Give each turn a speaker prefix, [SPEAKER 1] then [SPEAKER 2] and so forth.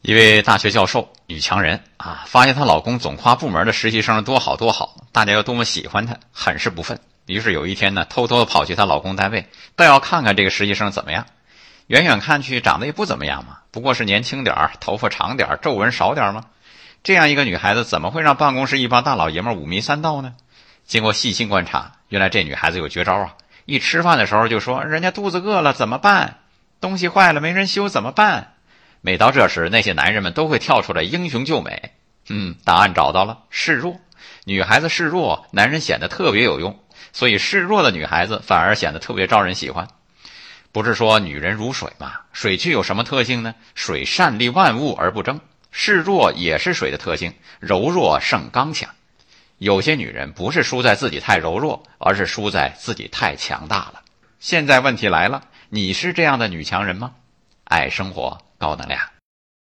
[SPEAKER 1] 一位大学教授，女强人啊，发现她老公总夸部门的实习生多好多好，大家又多么喜欢她，很是不忿。于是有一天呢，偷偷的跑去她老公单位，倒要看看这个实习生怎么样。远远看去，长得也不怎么样嘛，不过是年轻点儿，头发长点儿，皱纹少点儿吗？这样一个女孩子，怎么会让办公室一帮大老爷们五迷三道呢？经过细心观察，原来这女孩子有绝招啊！一吃饭的时候就说：“人家肚子饿了怎么办？东西坏了没人修怎么办？”每到这时，那些男人们都会跳出来英雄救美。嗯，答案找到了，示弱。女孩子示弱，男人显得特别有用。所以示弱的女孩子反而显得特别招人喜欢。不是说女人如水吗？水具有什么特性呢？水善利万物而不争。示弱也是水的特性，柔弱胜刚强。有些女人不是输在自己太柔弱，而是输在自己太强大了。现在问题来了，你是这样的女强人吗？爱生活。高能量。